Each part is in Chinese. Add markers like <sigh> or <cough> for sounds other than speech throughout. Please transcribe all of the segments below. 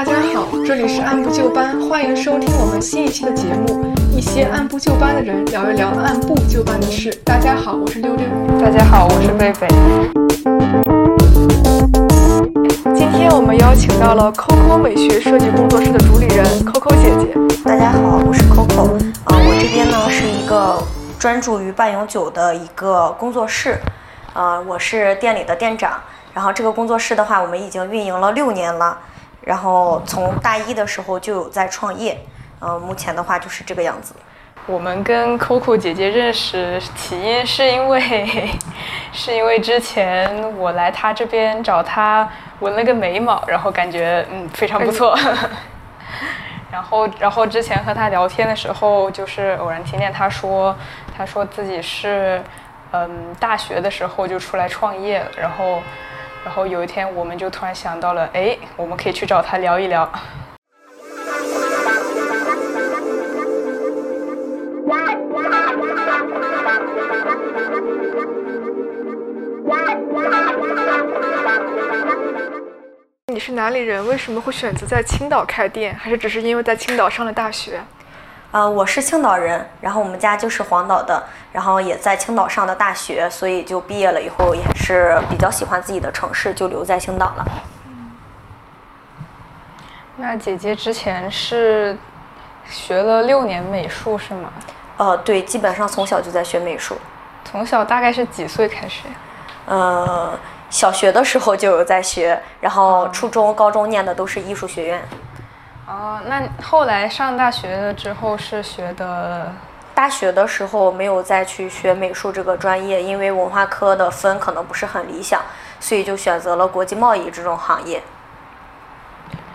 大家好，这里是按部就班，欢迎收听我们新一期的节目，一些按部就班的人聊一聊按部就班的事。大家好，我是六六。大家好，我是贝贝。今天我们邀请到了 Coco 美学设计工作室的主理人 Coco 姐姐。大家好，我是 Coco。啊，我这边呢是一个专注于半永久的一个工作室。呃，我是店里的店长。然后这个工作室的话，我们已经运营了六年了。然后从大一的时候就有在创业。嗯，目前的话就是这个样子。我们跟 Coco 姐姐认识起因是因为，<laughs> 是因为之前我来她这边找她纹了个眉毛，然后感觉嗯非常不错。<laughs> 然后，然后之前和她聊天的时候，就是偶然听见她说，她说自己是嗯大学的时候就出来创业，然后。然后有一天，我们就突然想到了，哎，我们可以去找他聊一聊。你是哪里人？为什么会选择在青岛开店？还是只是因为在青岛上了大学？呃，我是青岛人，然后我们家就是黄岛的，然后也在青岛上的大学，所以就毕业了以后也是比较喜欢自己的城市，就留在青岛了。那姐姐之前是学了六年美术是吗？呃，对，基本上从小就在学美术。从小大概是几岁开始呀？呃，小学的时候就有在学，然后初中、高中念的都是艺术学院。哦，那后来上大学了之后是学的？大学的时候没有再去学美术这个专业，因为文化科的分可能不是很理想，所以就选择了国际贸易这种行业。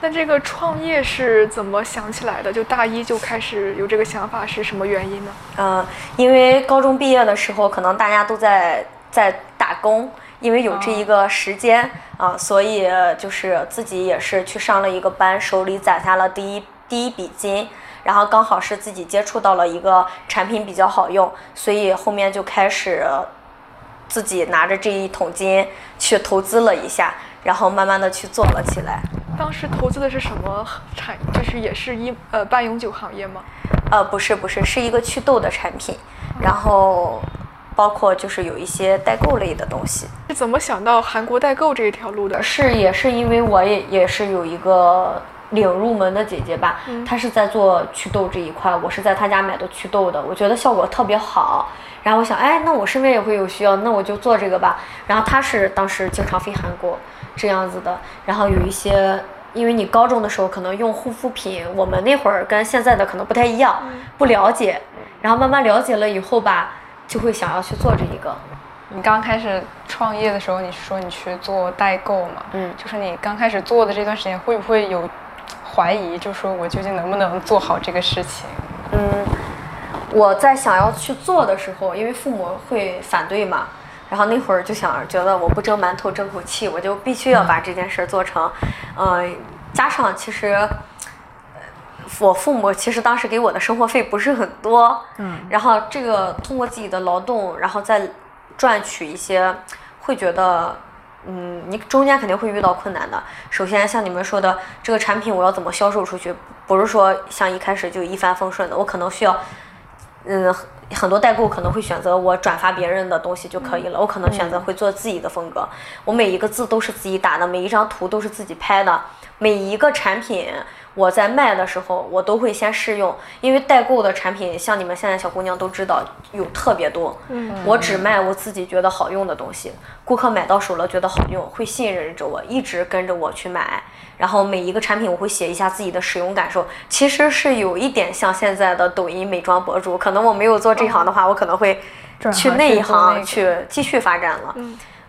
那这个创业是怎么想起来的？就大一就开始有这个想法，是什么原因呢？嗯，因为高中毕业的时候，可能大家都在在打工。因为有这一个时间啊，所以就是自己也是去上了一个班，手里攒下了第一第一笔金，然后刚好是自己接触到了一个产品比较好用，所以后面就开始自己拿着这一桶金去投资了一下，然后慢慢的去做了起来。当时投资的是什么产？就是也是一呃半永久行业吗？呃，不是不是，是一个祛痘的产品，然后。包括就是有一些代购类的东西，是怎么想到韩国代购这一条路的？是也是因为我也也是有一个领入门的姐姐吧，她是在做祛痘这一块，我是在她家买的祛痘的，我觉得效果特别好，然后我想，哎，那我身边也会有需要，那我就做这个吧。然后她是当时经常飞韩国这样子的，然后有一些，因为你高中的时候可能用护肤品，我们那会儿跟现在的可能不太一样，不了解，然后慢慢了解了以后吧。就会想要去做这一个。你刚开始创业的时候，你说你去做代购嘛？嗯，就是你刚开始做的这段时间，会不会有怀疑？就说我究竟能不能做好这个事情？嗯，我在想要去做的时候，因为父母会反对嘛，然后那会儿就想觉得我不蒸馒头争口气，我就必须要把这件事做成。嗯，加上其实。我父母其实当时给我的生活费不是很多，嗯，然后这个通过自己的劳动，然后再赚取一些，会觉得，嗯，你中间肯定会遇到困难的。首先像你们说的，这个产品我要怎么销售出去，不是说像一开始就一帆风顺的，我可能需要，嗯，很多代购可能会选择我转发别人的东西就可以了，我可能选择会做自己的风格，我每一个字都是自己打的，每一张图都是自己拍的，每一个产品。我在卖的时候，我都会先试用，因为代购的产品，像你们现在小姑娘都知道有特别多。嗯，我只卖我自己觉得好用的东西，顾客买到手了觉得好用，会信任着我，一直跟着我去买。然后每一个产品我会写一下自己的使用感受，其实是有一点像现在的抖音美妆博主。可能我没有做这行的话，我可能会去那一行去继续发展了。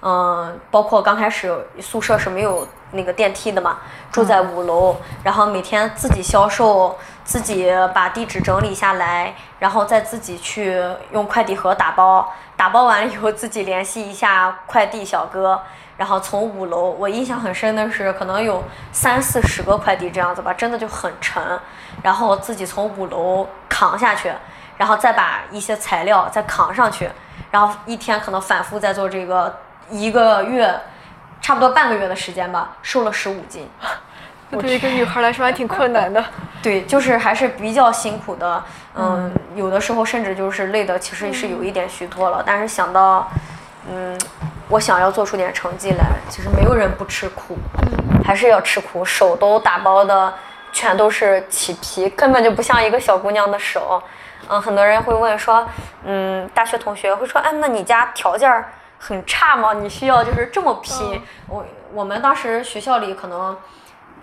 嗯，包括刚开始宿舍是没有。那个电梯的嘛，住在五楼，然后每天自己销售，自己把地址整理下来，然后再自己去用快递盒打包，打包完了以后自己联系一下快递小哥，然后从五楼，我印象很深的是可能有三四十个快递这样子吧，真的就很沉，然后自己从五楼扛下去，然后再把一些材料再扛上去，然后一天可能反复在做这个一个月。差不多半个月的时间吧，瘦了十五斤，那 <laughs> 对于一个女孩来说还挺困难的。<laughs> 对，就是还是比较辛苦的，嗯，有的时候甚至就是累的，其实是有一点虚脱了。但是想到，嗯，我想要做出点成绩来，其实没有人不吃苦，还是要吃苦，手都打包的全都是起皮，根本就不像一个小姑娘的手。嗯，很多人会问说，嗯，大学同学会说，哎，那你家条件很差吗？你需要就是这么拼？我我们当时学校里可能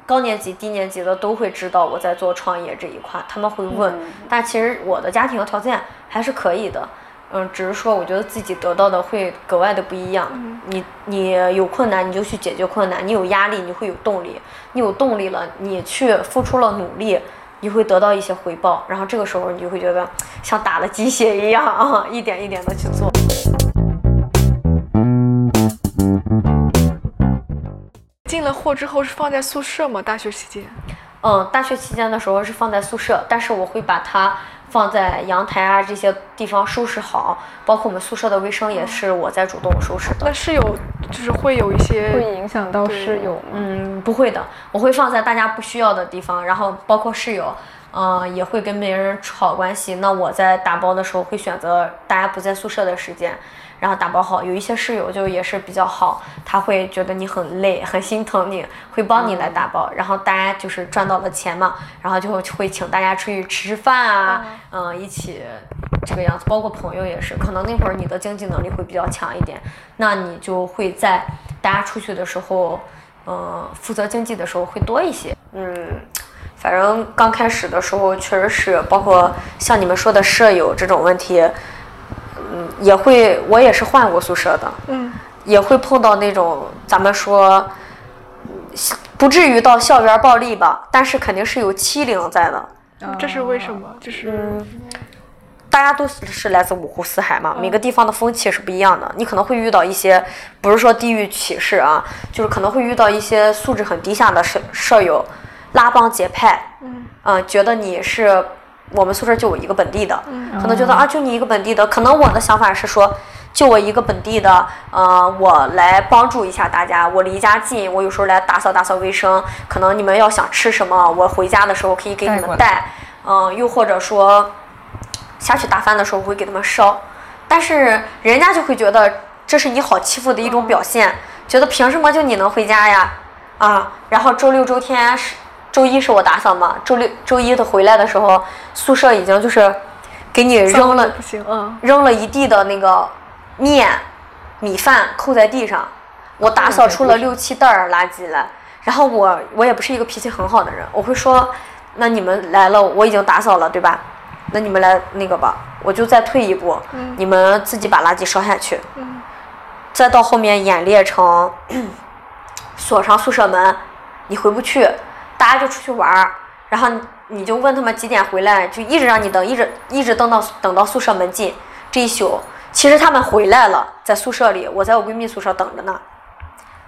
高年级、低年级的都会知道我在做创业这一块，他们会问，但其实我的家庭条件还是可以的。嗯，只是说我觉得自己得到的会格外的不一样。你你有困难你就去解决困难，你有压力你会有动力，你有动力了你去付出了努力。你会得到一些回报，然后这个时候你就会觉得像打了鸡血一样啊，一点一点的去做。进了货之后是放在宿舍吗？大学期间？嗯，大学期间的时候是放在宿舍，但是我会把它。放在阳台啊这些地方收拾好，包括我们宿舍的卫生也是我在主动收拾的。那室友就是会有一些会影响到室友？嗯，不会的，我会放在大家不需要的地方，然后包括室友，嗯，也会跟别人处好关系。那我在打包的时候会选择大家不在宿舍的时间。然后打包好，有一些室友就也是比较好，他会觉得你很累，很心疼你，会帮你来打包。然后大家就是赚到了钱嘛，然后就会请大家出去吃吃饭啊，嗯，一起这个样子。包括朋友也是，可能那会儿你的经济能力会比较强一点，那你就会在大家出去的时候，嗯，负责经济的时候会多一些。嗯，反正刚开始的时候确实是，包括像你们说的舍友这种问题。嗯，也会，我也是换过宿舍的，嗯，也会碰到那种咱们说，不至于到校园暴力吧，但是肯定是有欺凌在的。这是为什么？就是大家都是来自五湖四海嘛，每个地方的风气是不一样的。你可能会遇到一些，不是说地域歧视啊，就是可能会遇到一些素质很低下的舍舍友，拉帮结派，嗯，嗯，觉得你是。我们宿舍就我一个本地的，可能觉得啊，就你一个本地的，可能我的想法是说，就我一个本地的，呃，我来帮助一下大家，我离家近，我有时候来打扫打扫卫生，可能你们要想吃什么，我回家的时候可以给你们带，嗯，又或者说下去打饭的时候我会给他们烧，但是人家就会觉得这是你好欺负的一种表现，觉得凭什么就你能回家呀？啊，然后周六周天是。周一是我打扫嘛，周六周一他回来的时候，宿舍已经就是给你扔了，扔了一地的那个面、米饭扣在地上，我打扫出了六七袋儿垃圾来。然后我我也不是一个脾气很好的人，我会说，那你们来了，我已经打扫了，对吧？那你们来那个吧，我就再退一步，你们自己把垃圾烧下去，再到后面演练成 <clears throat> 锁上宿舍门，你回不去。大家就出去玩儿，然后你就问他们几点回来，就一直让你等，一直一直等到等到宿舍门禁这一宿。其实他们回来了，在宿舍里，我在我闺蜜宿舍等着呢。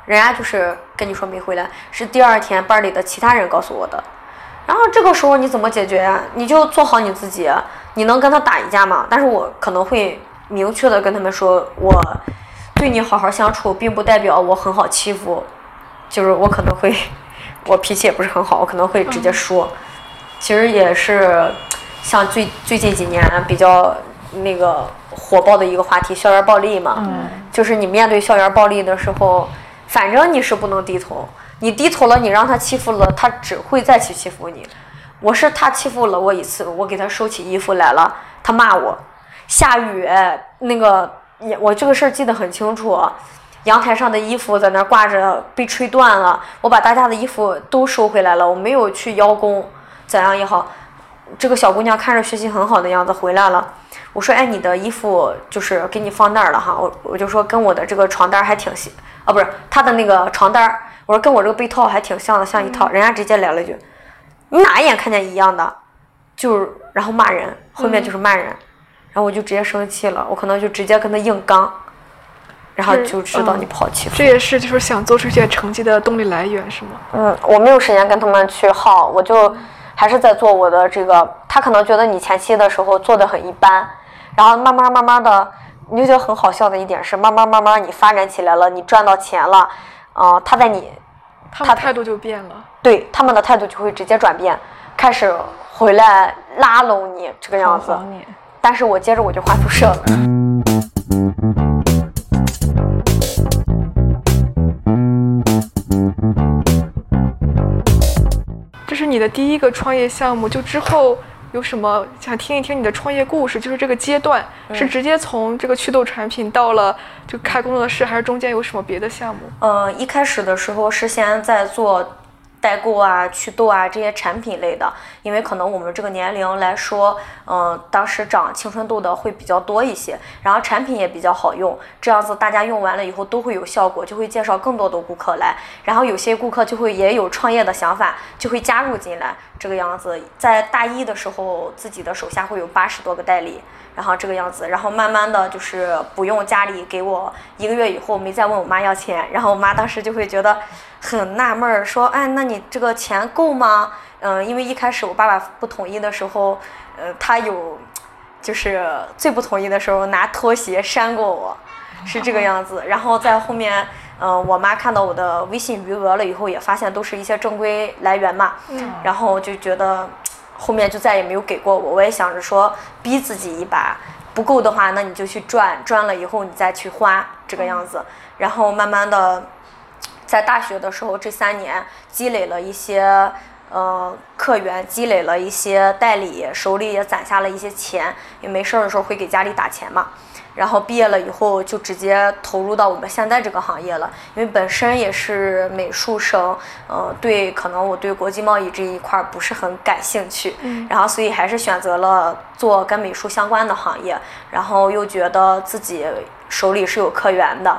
人家就是跟你说没回来，是第二天班里的其他人告诉我的。然后这个时候你怎么解决呀？你就做好你自己，你能跟他打一架吗？但是我可能会明确的跟他们说，我对你好好相处，并不代表我很好欺负，就是我可能会。我脾气也不是很好，我可能会直接说。其实也是像最最近几年比较那个火爆的一个话题，校园暴力嘛。嗯。就是你面对校园暴力的时候，反正你是不能低头。你低头了，你让他欺负了，他只会再去欺负你。我是他欺负了我一次，我给他收起衣服来了，他骂我。下雨，那个也我这个事儿记得很清楚。阳台上的衣服在那挂着，被吹断了。我把大家的衣服都收回来了，我没有去邀功，怎样也好。这个小姑娘看着学习很好的样子回来了，我说：“哎，你的衣服就是给你放那儿了哈。”我我就说跟我的这个床单还挺像，啊，不是她的那个床单，我说跟我这个被套还挺像的，像一套。人家直接来了一句：“你哪一眼看见一样的？”就是然后骂人，后面就是骂人，然后我就直接生气了，我可能就直接跟他硬刚。然后就知道你抛弃。这也是就是想做出一些成绩的动力来源，是吗？嗯，我没有时间跟他们去耗，我就还是在做我的这个。他可能觉得你前期的时候做的很一般，然后慢慢慢慢的，你就觉得很好笑的一点是，慢慢慢慢你发展起来了，你赚到钱了，嗯，他在你，他态度就变了。对他们的态度就会直接转变，开始回来拉拢你这个样子。但是我接着我就换宿舍了。的第一个创业项目，就之后有什么想听一听你的创业故事？就是这个阶段是直接从这个祛痘产品到了就开工作室，还是中间有什么别的项目？呃，一开始的时候是先在做。代购啊，祛痘啊，这些产品类的，因为可能我们这个年龄来说，嗯，当时长青春痘的会比较多一些，然后产品也比较好用，这样子大家用完了以后都会有效果，就会介绍更多的顾客来，然后有些顾客就会也有创业的想法，就会加入进来，这个样子，在大一的时候，自己的手下会有八十多个代理。然后这个样子，然后慢慢的就是不用家里给我一个月以后没再问我妈要钱，然后我妈当时就会觉得很纳闷儿，说，哎，那你这个钱够吗？嗯，因为一开始我爸爸不同意的时候，呃，他有就是最不同意的时候拿拖鞋扇过我，<laughs> 是这个样子。然后在后面，嗯，我妈看到我的微信余额了以后，也发现都是一些正规来源嘛，嗯，然后就觉得。后面就再也没有给过我，我也想着说逼自己一把，不够的话，那你就去赚，赚了以后你再去花这个样子。然后慢慢的，在大学的时候这三年积累了一些呃客源，积累了一些代理，手里也攒下了一些钱，也没事儿的时候会给家里打钱嘛。然后毕业了以后就直接投入到我们现在这个行业了，因为本身也是美术生，呃，对，可能我对国际贸易这一块不是很感兴趣，嗯，然后所以还是选择了做跟美术相关的行业，然后又觉得自己手里是有客源的，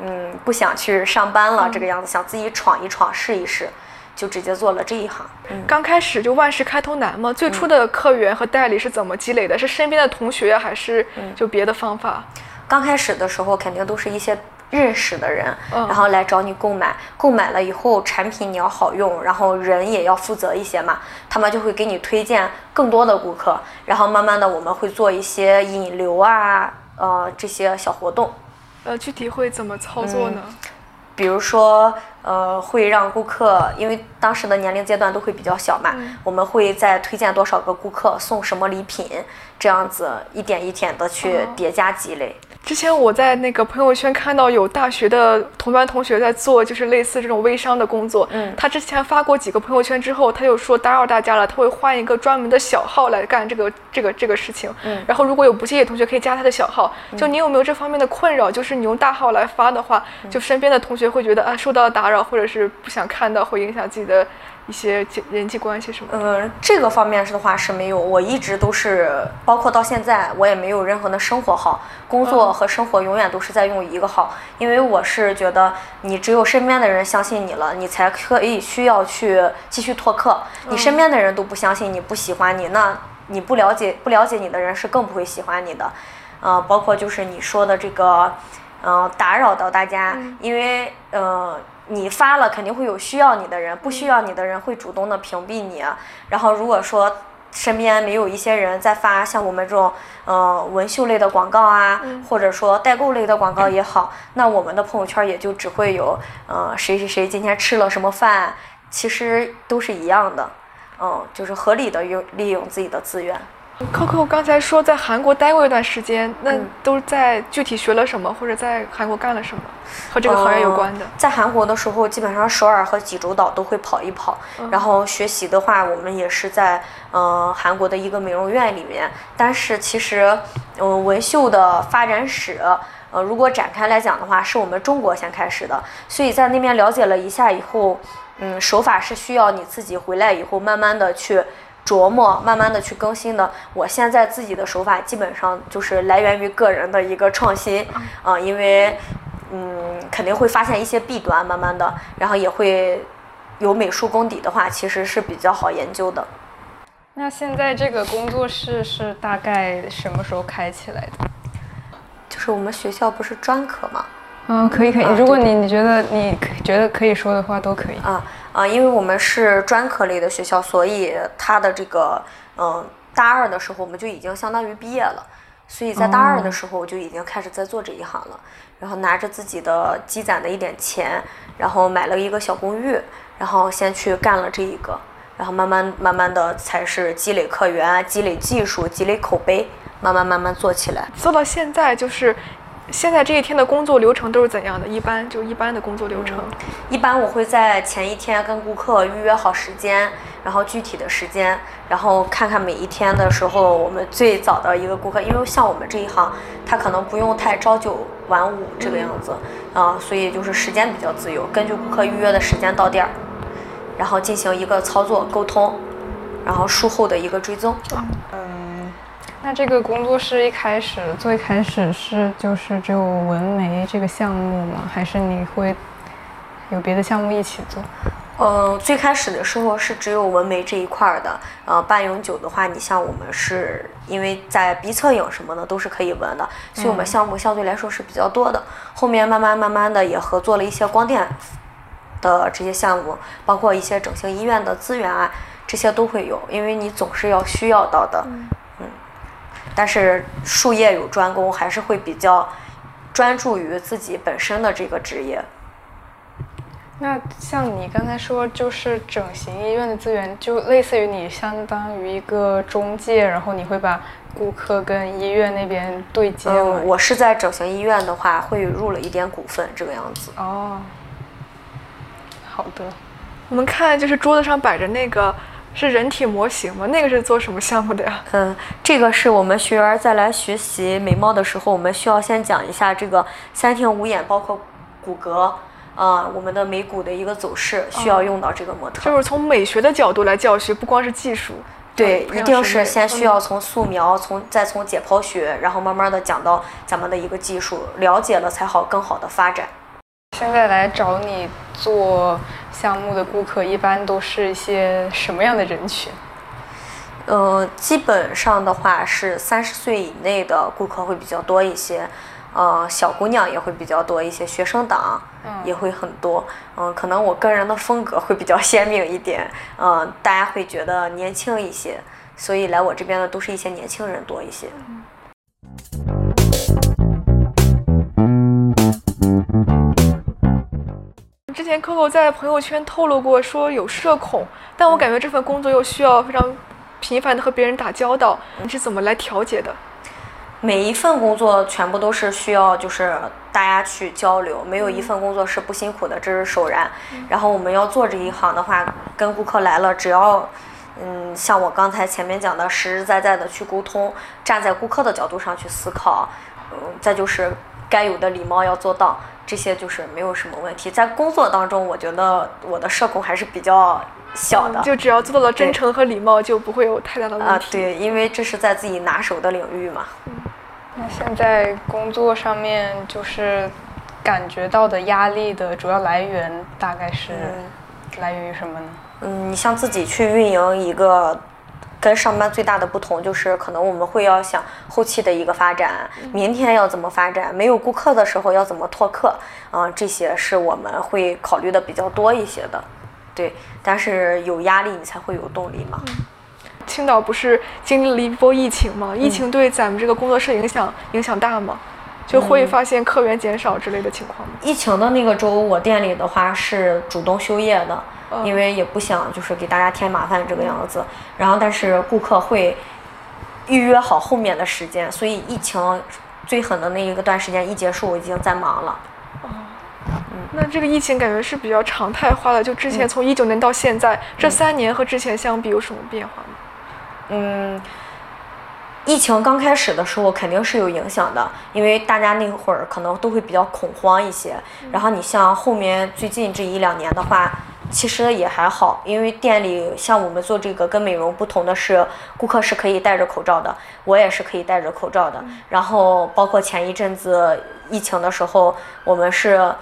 嗯，不想去上班了这个样子，想自己闯一闯试一试。就直接做了这一行。嗯，刚开始就万事开头难嘛。最初的客源和代理是怎么积累的？是身边的同学还是就别的方法？刚开始的时候肯定都是一些认识的人，然后来找你购买。购买了以后，产品你要好用，然后人也要负责一些嘛。他们就会给你推荐更多的顾客，然后慢慢的我们会做一些引流啊，呃这些小活动。呃，具体会怎么操作呢？比如说，呃，会让顾客，因为当时的年龄阶段都会比较小嘛，我们会再推荐多少个顾客送什么礼品，这样子一点一点的去叠加积累。之前我在那个朋友圈看到有大学的同班同学在做，就是类似这种微商的工作。嗯，他之前发过几个朋友圈之后，他又说打扰大家了，他会换一个专门的小号来干这个这个这个事情。嗯，然后如果有不介意的同学可以加他的小号。就你有没有这方面的困扰？就是你用大号来发的话，就身边的同学会觉得啊受到打扰，或者是不想看到，会影响自己的。一些人际关系什么？嗯，这个方面是的话是没有，我一直都是，包括到现在，我也没有任何的生活号，工作和生活永远都是在用一个号，因为我是觉得你只有身边的人相信你了，你才可以需要去继续拓客。你身边的人都不相信你，不喜欢你，那你不了解不了解你的人是更不会喜欢你的。嗯，包括就是你说的这个，嗯，打扰到大家，因为嗯。你发了肯定会有需要你的人，不需要你的人会主动的屏蔽你。然后如果说身边没有一些人在发像我们这种呃纹绣类的广告啊，或者说代购类的广告也好，那我们的朋友圈也就只会有呃谁谁谁今天吃了什么饭，其实都是一样的，嗯，就是合理的用利用自己的资源。Coco 刚才说在韩国待过一段时间，那都在具体学了什么，或者在韩国干了什么，和这个行业有关的？在韩国的时候，基本上首尔和济州岛都会跑一跑。然后学习的话，我们也是在嗯韩国的一个美容院里面。但是其实，嗯纹绣的发展史，呃如果展开来讲的话，是我们中国先开始的。所以在那边了解了一下以后，嗯手法是需要你自己回来以后慢慢的去。琢磨，慢慢的去更新的。我现在自己的手法基本上就是来源于个人的一个创新，啊，因为，嗯，肯定会发现一些弊端，慢慢的，然后也会有美术功底的话，其实是比较好研究的。那现在这个工作室是大概什么时候开起来的？就是我们学校不是专科吗？嗯，可以可以。如果你你觉得你觉得可以说的话，都可以。啊啊，因为我们是专科类的学校，所以他的这个嗯大二的时候我们就已经相当于毕业了，所以在大二的时候我就已经开始在做这一行了，然后拿着自己的积攒的一点钱，然后买了一个小公寓，然后先去干了这一个，然后慢慢慢慢的才是积累客源、积累技术、积累口碑，慢慢慢慢做起来。做到现在就是。现在这一天的工作流程都是怎样的？一般就一般的工作流程。一般我会在前一天跟顾客预约好时间，然后具体的时间，然后看看每一天的时候，我们最早的一个顾客，因为像我们这一行，他可能不用太朝九晚五这个样子，啊，所以就是时间比较自由，根据顾客预约的时间到店儿，然后进行一个操作沟通，然后术后的一个追踪。那这个工作室一开始最开始是就是只有纹眉这个项目吗？还是你会有别的项目一起做？呃，最开始的时候是只有纹眉这一块的。呃，半永久的话，你像我们是因为在鼻侧影什么的都是可以纹的，所以我们项目相对来说是比较多的。后面慢慢慢慢的也合作了一些光电的这些项目，包括一些整形医院的资源啊，这些都会有，因为你总是要需要到的。但是术业有专攻，还是会比较专注于自己本身的这个职业。那像你刚才说，就是整形医院的资源，就类似于你相当于一个中介，然后你会把顾客跟医院那边对接吗？嗯，我是在整形医院的话，会入了一点股份，这个样子。哦，好的。我们看，就是桌子上摆着那个。是人体模型吗？那个是做什么项目的呀？嗯，这个是我们学员在来学习眉毛的时候，我们需要先讲一下这个三庭五眼，包括骨骼，啊，我们的眉骨的一个走势，需要用到这个模特。就是从美学的角度来教学，不光是技术。对，一定是先需要从素描，从再从解剖学，然后慢慢的讲到咱们的一个技术，了解了才好更好的发展。现在来找你做。项目的顾客一般都是一些什么样的人群？呃，基本上的话是三十岁以内的顾客会比较多一些，呃，小姑娘也会比较多一些，学生党也会很多。嗯，可能我个人的风格会比较鲜明一点，嗯，大家会觉得年轻一些，所以来我这边的都是一些年轻人多一些。之前 Coco 在朋友圈透露过说有社恐，但我感觉这份工作又需要非常频繁的和别人打交道，你是怎么来调节的？每一份工作全部都是需要就是大家去交流，没有一份工作是不辛苦的，这是首然。然后我们要做这一行的话，跟顾客来了，只要嗯像我刚才前面讲的，实实在在的去沟通，站在顾客的角度上去思考，嗯，再就是该有的礼貌要做到。这些就是没有什么问题，在工作当中，我觉得我的社恐还是比较小的，就只要做到了真诚和礼貌，就不会有太大的问题。啊，对，因为这是在自己拿手的领域嘛。嗯，那现在工作上面就是感觉到的压力的主要来源大概是来源于什么呢？嗯，你像自己去运营一个。跟上班最大的不同就是，可能我们会要想后期的一个发展，明天要怎么发展，没有顾客的时候要怎么拓客，啊，这些是我们会考虑的比较多一些的，对。但是有压力，你才会有动力嘛。青岛不是经历了一波疫情吗？疫情对咱们这个工作室影响影响大吗？就会发现客源减少之类的情况吗？疫情的那个周，我店里的话是主动休业的。因为也不想就是给大家添麻烦这个样子，然后但是顾客会预约好后面的时间，所以疫情最狠的那一个段时间一结束，我已经在忙了。哦，嗯，那这个疫情感觉是比较常态化的，就之前从一九年到现在这三年和之前相比有什么变化吗？嗯，疫情刚开始的时候肯定是有影响的，因为大家那会儿可能都会比较恐慌一些，然后你像后面最近这一两年的话。其实也还好，因为店里像我们做这个跟美容不同的是，顾客是可以戴着口罩的，我也是可以戴着口罩的。然后包括前一阵子疫情的时候，我们是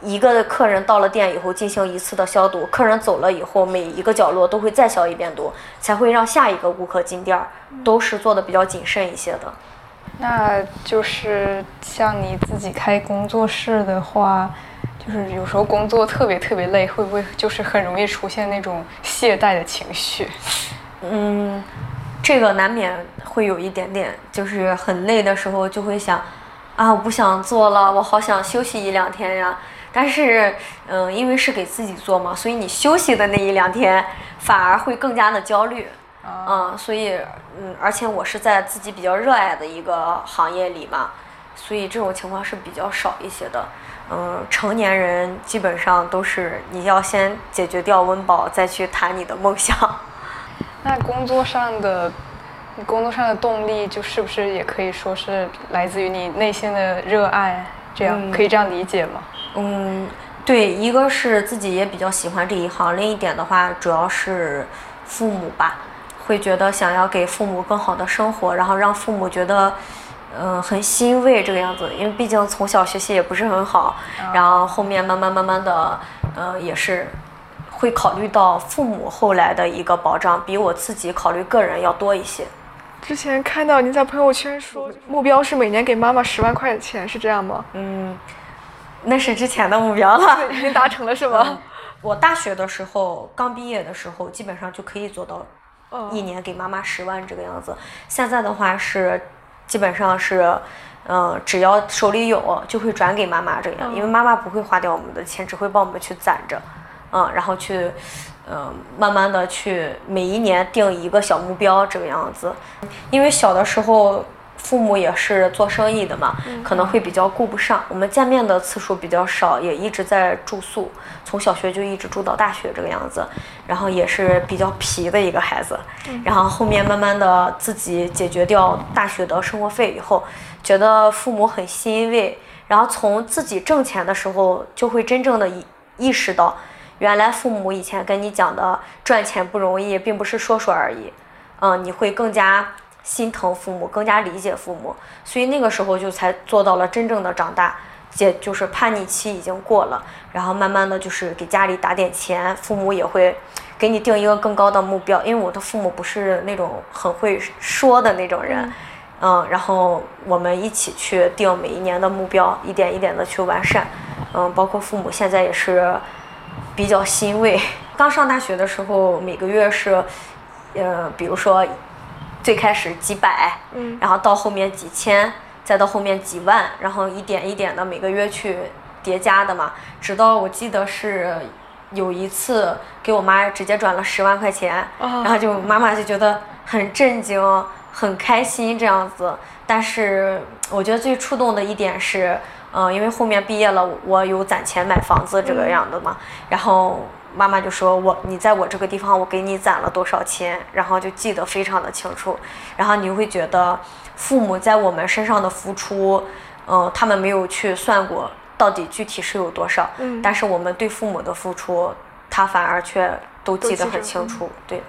一个客人到了店以后进行一次的消毒，客人走了以后每一个角落都会再消一遍毒，才会让下一个顾客进店，都是做的比较谨慎一些的。那就是像你自己开工作室的话。就是有时候工作特别特别累，会不会就是很容易出现那种懈怠的情绪？<laughs> 嗯，这个难免会有一点点，就是很累的时候就会想，啊，我不想做了，我好想休息一两天呀。但是，嗯，因为是给自己做嘛，所以你休息的那一两天反而会更加的焦虑。嗯，所以，嗯，而且我是在自己比较热爱的一个行业里嘛，所以这种情况是比较少一些的。嗯，成年人基本上都是你要先解决掉温饱，再去谈你的梦想。<laughs> 那工作上的，工作上的动力，就是不是也可以说是来自于你内心的热爱？这样可以这样理解吗？嗯，对，一个是自己也比较喜欢这一行，另一点的话，主要是父母吧，会觉得想要给父母更好的生活，然后让父母觉得，嗯，很欣慰这个样子。因为毕竟从小学习也不是很好，然后后面慢慢慢慢的，呃，也是会考虑到父母后来的一个保障，比我自己考虑个人要多一些。之前看到您在朋友圈说，目标是每年给妈妈十万块钱，是这样吗？嗯。那是之前的目标了，已经达成了是吗？我大学的时候刚毕业的时候，基本上就可以做到，一年给妈妈十万这个样子。现在的话是，基本上是，嗯，只要手里有就会转给妈妈这样，因为妈妈不会花掉我们的钱，只会帮我们去攒着，嗯，然后去，嗯，慢慢的去每一年定一个小目标这个样子。因为小的时候。父母也是做生意的嘛，可能会比较顾不上。我们见面的次数比较少，也一直在住宿，从小学就一直住到大学这个样子。然后也是比较皮的一个孩子。然后后面慢慢的自己解决掉大学的生活费以后，觉得父母很欣慰。然后从自己挣钱的时候，就会真正的意意识到，原来父母以前跟你讲的赚钱不容易，并不是说说而已。嗯，你会更加。心疼父母，更加理解父母，所以那个时候就才做到了真正的长大，姐就是叛逆期已经过了，然后慢慢的就是给家里打点钱，父母也会给你定一个更高的目标，因为我的父母不是那种很会说的那种人，嗯，然后我们一起去定每一年的目标，一点一点的去完善，嗯，包括父母现在也是比较欣慰。刚上大学的时候，每个月是，呃，比如说。最开始几百，嗯，然后到后面几千，再到后面几万，然后一点一点的每个月去叠加的嘛，直到我记得是有一次给我妈直接转了十万块钱，然后就妈妈就觉得很震惊，很开心这样子。但是我觉得最触动的一点是，嗯，因为后面毕业了，我有攒钱买房子这个样的嘛，然后。妈妈就说：“我你在我这个地方，我给你攒了多少钱，然后就记得非常的清楚。然后你会觉得父母在我们身上的付出，嗯，他们没有去算过到底具体是有多少。嗯，但是我们对父母的付出，他反而却都记得很清楚。对。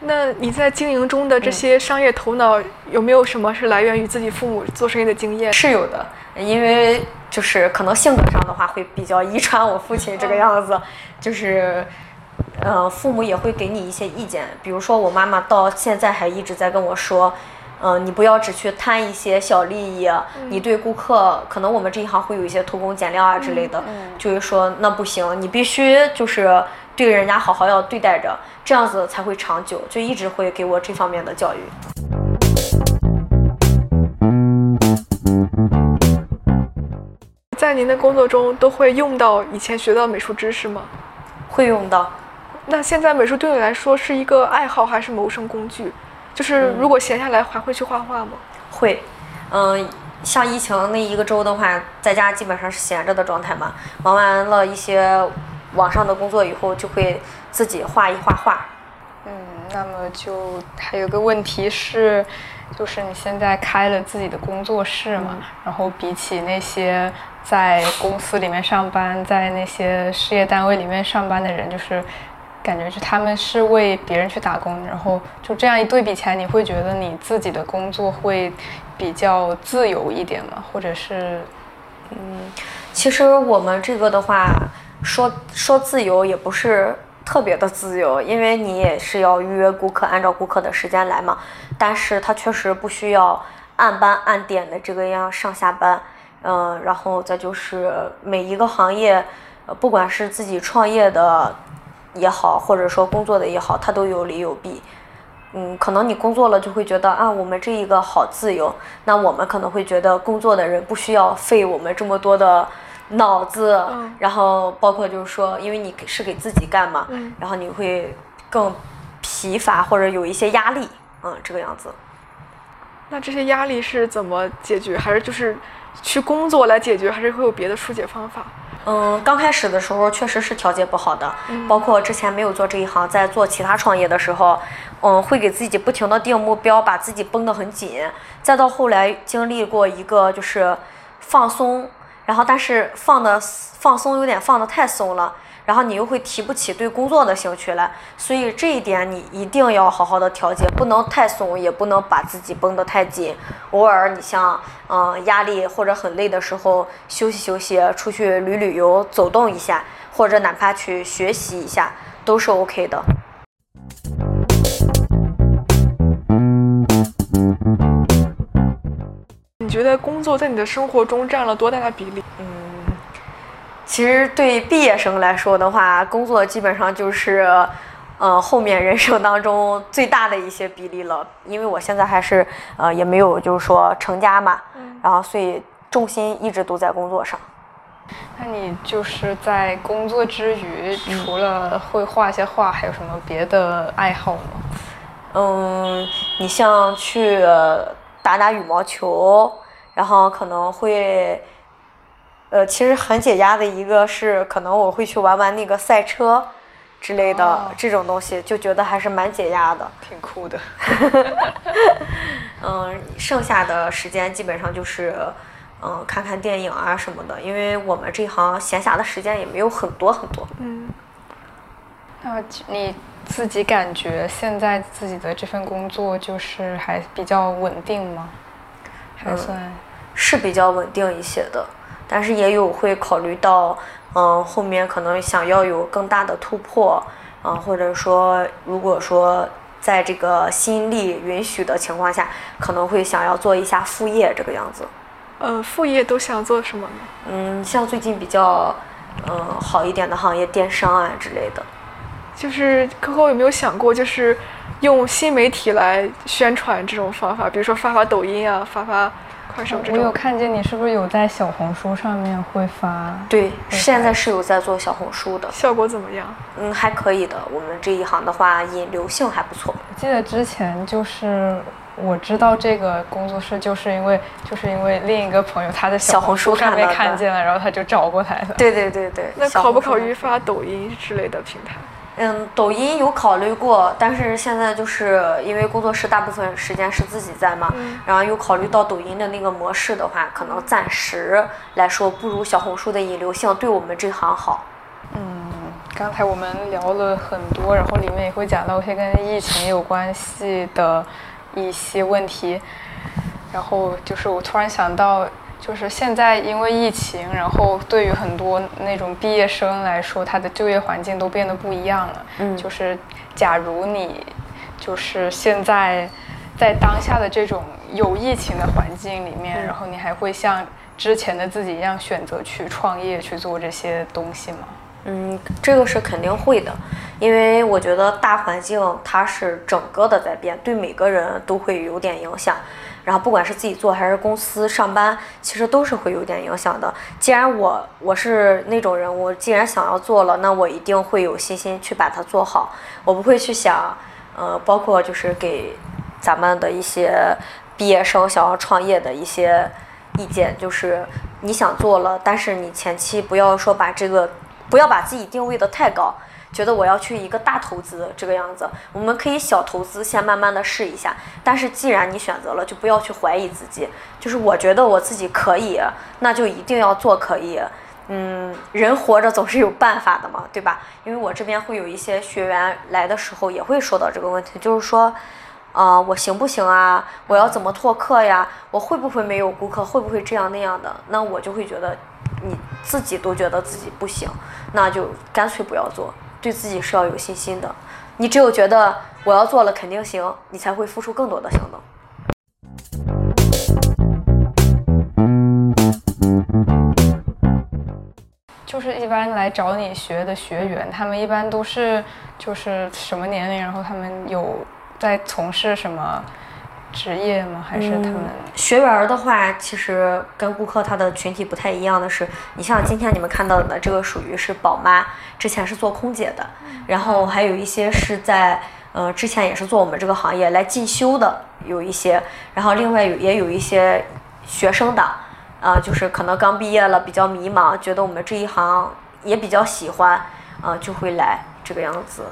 那你在经营中的这些商业头脑，有没有什么是来源于自己父母做生意的经验？是有的，因为就是可能性格上的话，会比较遗传我父亲这个样子。就是，呃，父母也会给你一些意见，比如说我妈妈到现在还一直在跟我说，嗯，你不要只去贪一些小利益，你对顾客，可能我们这一行会有一些偷工减料啊之类的，就是说那不行，你必须就是对人家好好要对待着，这样子才会长久，就一直会给我这方面的教育。在您的工作中都会用到以前学到美术知识吗？会用到，那现在美术对你来说是一个爱好还是谋生工具？就是如果闲下来还会去画画吗？会，嗯，像疫情那一个周的话，在家基本上是闲着的状态嘛。忙完了一些网上的工作以后，就会自己画一画画。嗯，那么就还有个问题是，就是你现在开了自己的工作室嘛，然后比起那些。在公司里面上班，在那些事业单位里面上班的人，就是感觉是他们是为别人去打工，然后就这样一对比起来，你会觉得你自己的工作会比较自由一点吗？或者是，嗯，其实我们这个的话，说说自由也不是特别的自由，因为你也是要预约顾客，按照顾客的时间来嘛。但是他确实不需要按班按点的这个样上下班。嗯，然后再就是每一个行业，不管是自己创业的也好，或者说工作的也好，它都有利有弊。嗯，可能你工作了就会觉得啊，我们这一个好自由。那我们可能会觉得工作的人不需要费我们这么多的脑子，然后包括就是说，因为你是给自己干嘛，然后你会更疲乏或者有一些压力，嗯，这个样子。那这些压力是怎么解决？还是就是去工作来解决？还是会有别的疏解方法？嗯，刚开始的时候确实是调节不好的，包括之前没有做这一行，在做其他创业的时候，嗯，会给自己不停的定目标，把自己绷得很紧。再到后来经历过一个就是放松，然后但是放的放松有点放的太松了。然后你又会提不起对工作的兴趣来，所以这一点你一定要好好的调节，不能太松，也不能把自己绷得太紧。偶尔你像嗯压力或者很累的时候，休息休息，出去旅旅游，走动一下，或者哪怕去学习一下，都是 OK 的。觉得工作在你的生活中占了多大的比例？嗯。其实对毕业生来说的话，工作基本上就是，呃，后面人生当中最大的一些比例了。因为我现在还是，呃，也没有就是说成家嘛，然后所以重心一直都在工作上。那你就是在工作之余，除了会画一些画，还有什么别的爱好吗？嗯，你像去打打羽毛球，然后可能会。呃，其实很解压的一个是，可能我会去玩玩那个赛车之类的这种东西，就觉得还是蛮解压的，挺酷的。<laughs> 嗯，剩下的时间基本上就是，嗯，看看电影啊什么的，因为我们这行闲暇的时间也没有很多很多。嗯。那你自己感觉现在自己的这份工作就是还比较稳定吗？还算是比较稳定一些的。但是也有会考虑到，嗯，后面可能想要有更大的突破，嗯，或者说，如果说在这个心力允许的情况下，可能会想要做一下副业这个样子。呃，副业都想做什么呢？嗯，像最近比较，嗯，好一点的行业，电商啊之类的。就是 Coco 有没有想过，就是用新媒体来宣传这种方法，比如说发发抖音啊，发发快手这种。我有看见你是不是有在小红书上面会发？对，现在是有在做小红书的，效果怎么样？嗯，还可以的。我们这一行的话，引流性还不错。我记得之前就是我知道这个工作室，就是因为就是因为另一个朋友他在小红书上面看见了，然后他就找过来了。对对对对。那考不考虑发抖音之类的平台？嗯，抖音有考虑过，但是现在就是因为工作室大部分时间是自己在嘛，然后又考虑到抖音的那个模式的话，可能暂时来说不如小红书的引流性对我们这行好。嗯，刚才我们聊了很多，然后里面也会讲到一些跟疫情有关系的一些问题，然后就是我突然想到。就是现在因为疫情，然后对于很多那种毕业生来说，他的就业环境都变得不一样了。嗯，就是假如你就是现在在当下的这种有疫情的环境里面，然后你还会像之前的自己一样选择去创业去做这些东西吗？嗯，这个是肯定会的，因为我觉得大环境它是整个的在变，对每个人都会有点影响。然后不管是自己做还是公司上班，其实都是会有点影响的。既然我我是那种人，我既然想要做了，那我一定会有信心去把它做好。我不会去想，呃，包括就是给咱们的一些毕业生想要创业的一些意见，就是你想做了，但是你前期不要说把这个，不要把自己定位的太高。觉得我要去一个大投资这个样子，我们可以小投资先慢慢的试一下。但是既然你选择了，就不要去怀疑自己。就是我觉得我自己可以，那就一定要做可以。嗯，人活着总是有办法的嘛，对吧？因为我这边会有一些学员来的时候也会说到这个问题，就是说，啊，我行不行啊？我要怎么拓客呀？我会不会没有顾客？会不会这样那样的？那我就会觉得，你自己都觉得自己不行，那就干脆不要做。对自己是要有信心的，你只有觉得我要做了肯定行，你才会付出更多的行动。就是一般来找你学的学员，他们一般都是就是什么年龄，然后他们有。在从事什么职业吗？还是他们？学员的话，其实跟顾客他的群体不太一样的是，你像今天你们看到的这个属于是宝妈，之前是做空姐的，然后还有一些是在呃之前也是做我们这个行业来进修的，有一些，然后另外有也有一些学生的，啊，就是可能刚毕业了，比较迷茫，觉得我们这一行也比较喜欢，啊，就会来这个样子。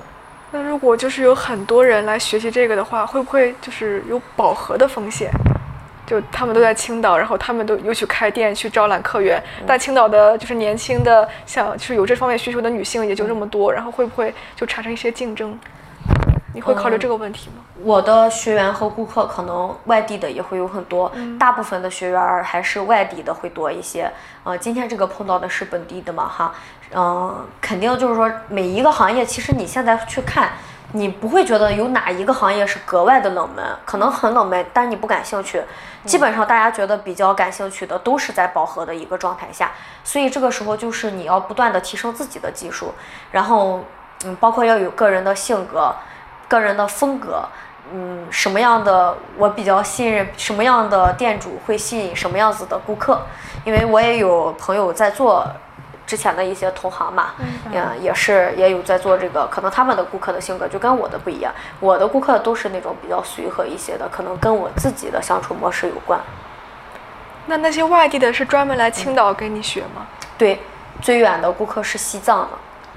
那如果就是有很多人来学习这个的话，会不会就是有饱和的风险？就他们都在青岛，然后他们都又去开店去招揽客源，但青岛的就是年轻的，像就是有这方面需求的女性也就这么多，然后会不会就产生一些竞争？你会考虑这个问题吗？我的学员和顾客可能外地的也会有很多，大部分的学员还是外地的会多一些。呃，今天这个碰到的是本地的嘛，哈，嗯，肯定就是说每一个行业，其实你现在去看，你不会觉得有哪一个行业是格外的冷门，可能很冷门，但你不感兴趣。基本上大家觉得比较感兴趣的都是在饱和的一个状态下，所以这个时候就是你要不断的提升自己的技术，然后嗯，包括要有个人的性格。个人的风格，嗯，什么样的我比较信任，什么样的店主会吸引什么样子的顾客，因为我也有朋友在做之前的一些同行嘛，嗯，也是也有在做这个，可能他们的顾客的性格就跟我的不一样，我的顾客都是那种比较随和一些的，可能跟我自己的相处模式有关。那那些外地的是专门来青岛跟你学吗？对，最远的顾客是西藏的。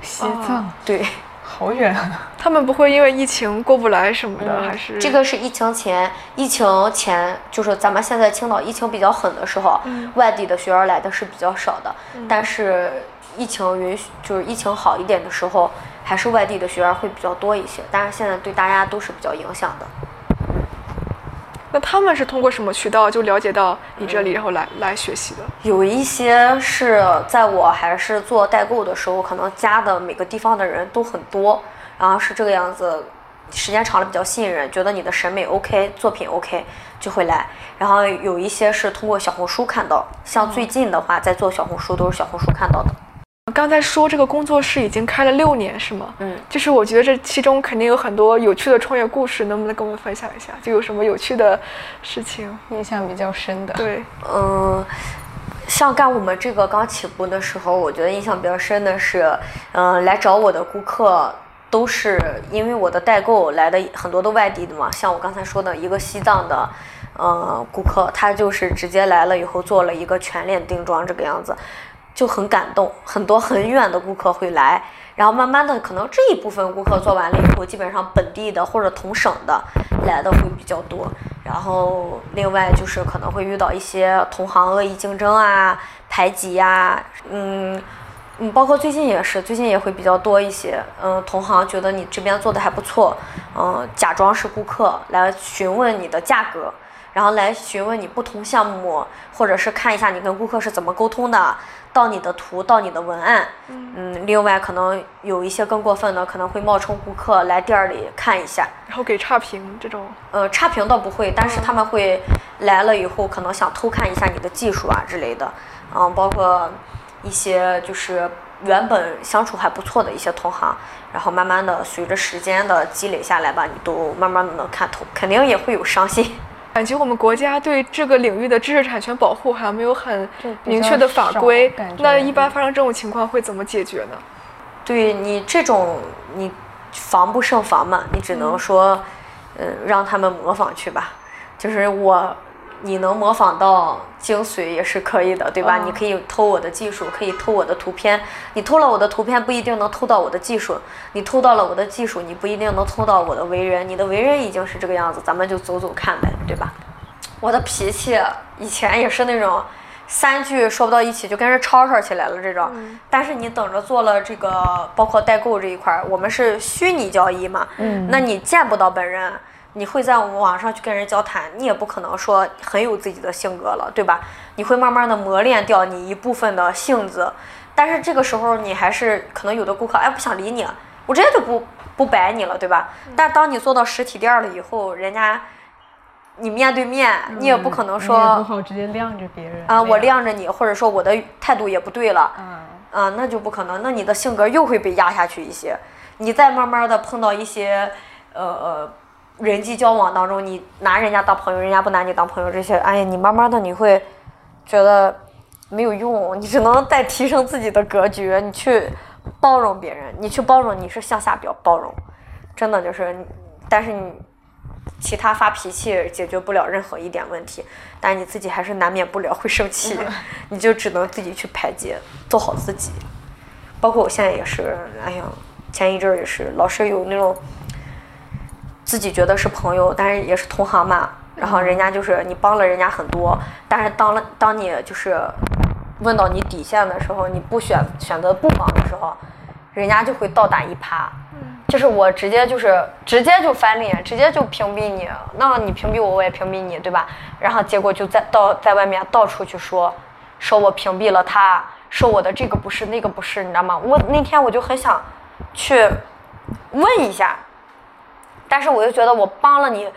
西藏？对。好远，<laughs> 他们不会因为疫情过不来什么的，还是这个是疫情前，疫情前就是咱们现在青岛疫情比较狠的时候，外地的学员来的是比较少的，但是疫情允许，就是疫情好一点的时候，还是外地的学员会比较多一些，但是现在对大家都是比较影响的。那他们是通过什么渠道就了解到你这里，然后来来学习的？有一些是在我还是做代购的时候，可能加的每个地方的人都很多，然后是这个样子，时间长了比较信任，觉得你的审美 OK，作品 OK 就会来。然后有一些是通过小红书看到，像最近的话在做小红书都是小红书看到的。刚才说这个工作室已经开了六年，是吗？嗯，就是我觉得这其中肯定有很多有趣的创业故事，能不能跟我们分享一下？就有什么有趣的事情，印象比较深的？对，嗯，像干我们这个刚起步的时候，我觉得印象比较深的是，嗯，来找我的顾客都是因为我的代购来的很多都外地的嘛，像我刚才说的一个西藏的，嗯，顾客，他就是直接来了以后做了一个全脸定妆这个样子。就很感动，很多很远的顾客会来，然后慢慢的，可能这一部分顾客做完了以后，基本上本地的或者同省的来的会比较多。然后另外就是可能会遇到一些同行恶意竞争啊、排挤呀，嗯嗯，包括最近也是，最近也会比较多一些。嗯，同行觉得你这边做的还不错，嗯，假装是顾客来询问你的价格。然后来询问你不同项目，或者是看一下你跟顾客是怎么沟通的，到你的图，到你的文案，嗯，另外可能有一些更过分的，可能会冒充顾客来店里看一下，然后给差评这种。呃，差评倒不会，但是他们会来了以后，可能想偷看一下你的技术啊之类的，嗯，包括一些就是原本相处还不错的一些同行，然后慢慢的随着时间的积累下来吧，你都慢慢的能看透，肯定也会有伤心。感觉我们国家对这个领域的知识产权保护好像没有很明确的法规，那一般发生这种情况会怎么解决呢？对你这种你防不胜防嘛，你只能说，嗯，让他们模仿去吧，就是我。你能模仿到精髓也是可以的，对吧？你可以偷我的技术，可以偷我的图片。你偷了我的图片，不一定能偷到我的技术。你偷到了我的技术，你不一定能偷到我的为人。你的为人已经是这个样子，咱们就走走看呗，对吧？我的脾气以前也是那种三句说不到一起就跟人吵吵起来了这种。但是你等着做了这个，包括代购这一块，我们是虚拟交易嘛，嗯，那你见不到本人。你会在我们网上去跟人交谈，你也不可能说很有自己的性格了，对吧？你会慢慢的磨练掉你一部分的性子，但是这个时候你还是可能有的顾客哎不想理你，我直接就不不摆你了，对吧？但当你做到实体店了以后，人家你面对面，你也不可能说不好直接晾着别人啊，我晾着你，或者说我的态度也不对了，嗯，啊，那就不可能，那你的性格又会被压下去一些，你再慢慢的碰到一些呃呃。人际交往当中，你拿人家当朋友，人家不拿你当朋友，这些，哎呀，你慢慢的你会觉得没有用，你只能再提升自己的格局，你去包容别人，你去包容，你是向下表包容，真的就是，但是你其他发脾气解决不了任何一点问题，但你自己还是难免不了会生气，<laughs> 你就只能自己去排解，做好自己。包括我现在也是，哎呀，前一阵儿也是，老是有那种。自己觉得是朋友，但是也是同行嘛。然后人家就是你帮了人家很多，但是当了当你就是问到你底线的时候，你不选选择不帮的时候，人家就会倒打一耙。就是我直接就是直接就翻脸，直接就屏蔽你。那你屏蔽我，我也屏蔽你，对吧？然后结果就在到在外面到处去说，说我屏蔽了他，说我的这个不是那个不是，你知道吗？我那天我就很想去问一下。但是我又觉得我帮了你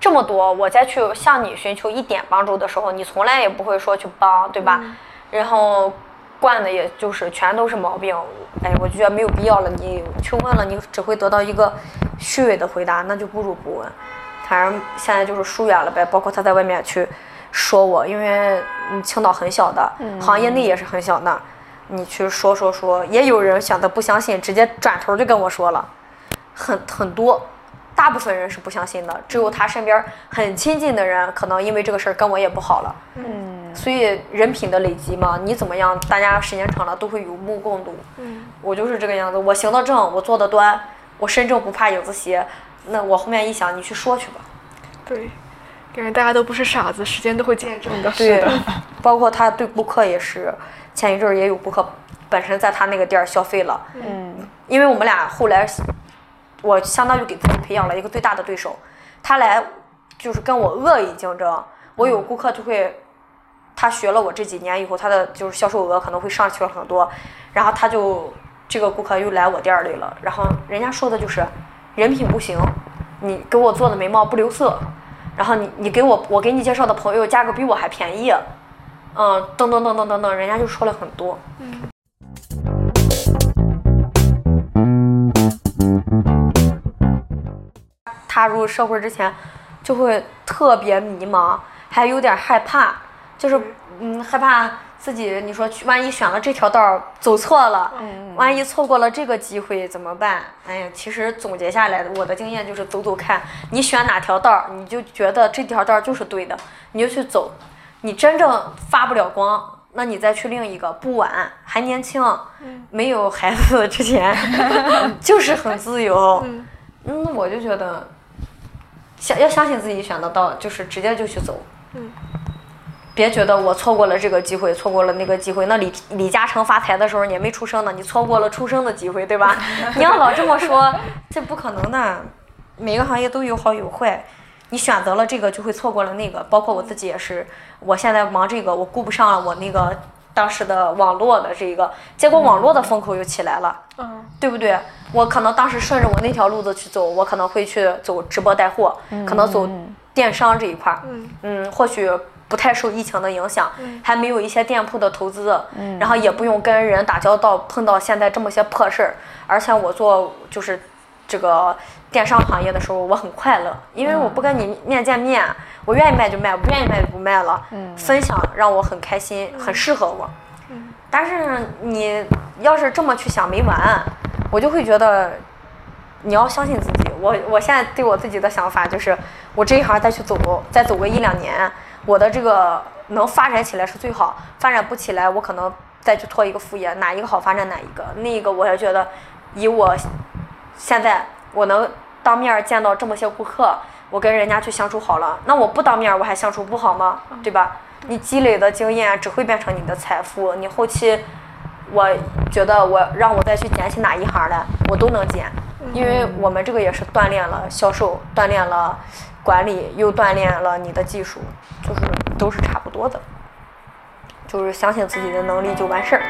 这么多，我再去向你寻求一点帮助的时候，你从来也不会说去帮，对吧？然后惯的也就是全都是毛病，哎，我就觉得没有必要了。你去问了，你只会得到一个虚伪的回答，那就不如不问。反正现在就是疏远了呗。包括他在外面去说我，因为青岛很小的，行业内也是很小的，你去说说说，也有人选择不相信，直接转头就跟我说了，很很多。大部分人是不相信的，只有他身边很亲近的人，可能因为这个事儿跟我也不好了。嗯，所以人品的累积嘛，你怎么样，大家时间长了都会有目共睹。嗯，我就是这个样子，我行得正，我坐得端，我身正不怕影子斜。那我后面一想，你去说去吧。对，感觉大家都不是傻子，时间都会见证的。对，<laughs> 包括他对顾客也是，前一阵儿也有顾客本身在他那个店儿消费了。嗯，因为我们俩后来。我相当于给自己培养了一个最大的对手，他来就是跟我恶意竞争。我有顾客就会，他学了我这几年以后，他的就是销售额可能会上去了很多。然后他就这个顾客又来我店里了，然后人家说的就是人品不行，你给我做的眉毛不留色，然后你你给我我给你介绍的朋友价格比我还便宜，嗯，等等等等等等，人家就说了很多。踏入社会之前，就会特别迷茫，还有点害怕，就是嗯害怕自己，你说去万一选了这条道走错了，万一错过了这个机会怎么办？哎呀，其实总结下来，我的经验就是走走看，你选哪条道，你就觉得这条道就是对的，你就去走。你真正发不了光，那你再去另一个，不晚，还年轻，没有孩子之前，<laughs> 就是很自由。嗯，我就觉得。相要相信自己选的道，就是直接就去走。嗯。别觉得我错过了这个机会，错过了那个机会。那李李嘉诚发财的时候你也没出生呢，你错过了出生的机会，对吧？<laughs> 你要老这么说，这不可能的。每个行业都有好有坏，你选择了这个就会错过了那个。包括我自己也是，我现在忙这个，我顾不上了我那个当时的网络的这个，结果网络的风口又起来了。嗯。对不对？我可能当时顺着我那条路子去走，我可能会去走直播带货，可能走电商这一块儿，嗯，或许不太受疫情的影响，还没有一些店铺的投资，然后也不用跟人打交道，碰到现在这么些破事儿。而且我做就是这个电商行业的时候，我很快乐，因为我不跟你面见面，我愿意卖就卖，不愿意卖就不卖了。分享让我很开心，很适合我。但是你要是这么去想没完。我就会觉得，你要相信自己。我我现在对我自己的想法就是，我这一行再去走，再走个一两年，我的这个能发展起来是最好。发展不起来，我可能再去拖一个副业，哪一个好发展哪一个。那一个我也觉得，以我现在我能当面见到这么些顾客，我跟人家去相处好了，那我不当面我还相处不好吗？对吧？你积累的经验只会变成你的财富，你后期。我觉得我让我再去捡起哪一行来，我都能捡，因为我们这个也是锻炼了销售，锻炼了管理，又锻炼了你的技术，就是都是差不多的，就是相信自己的能力就完事儿。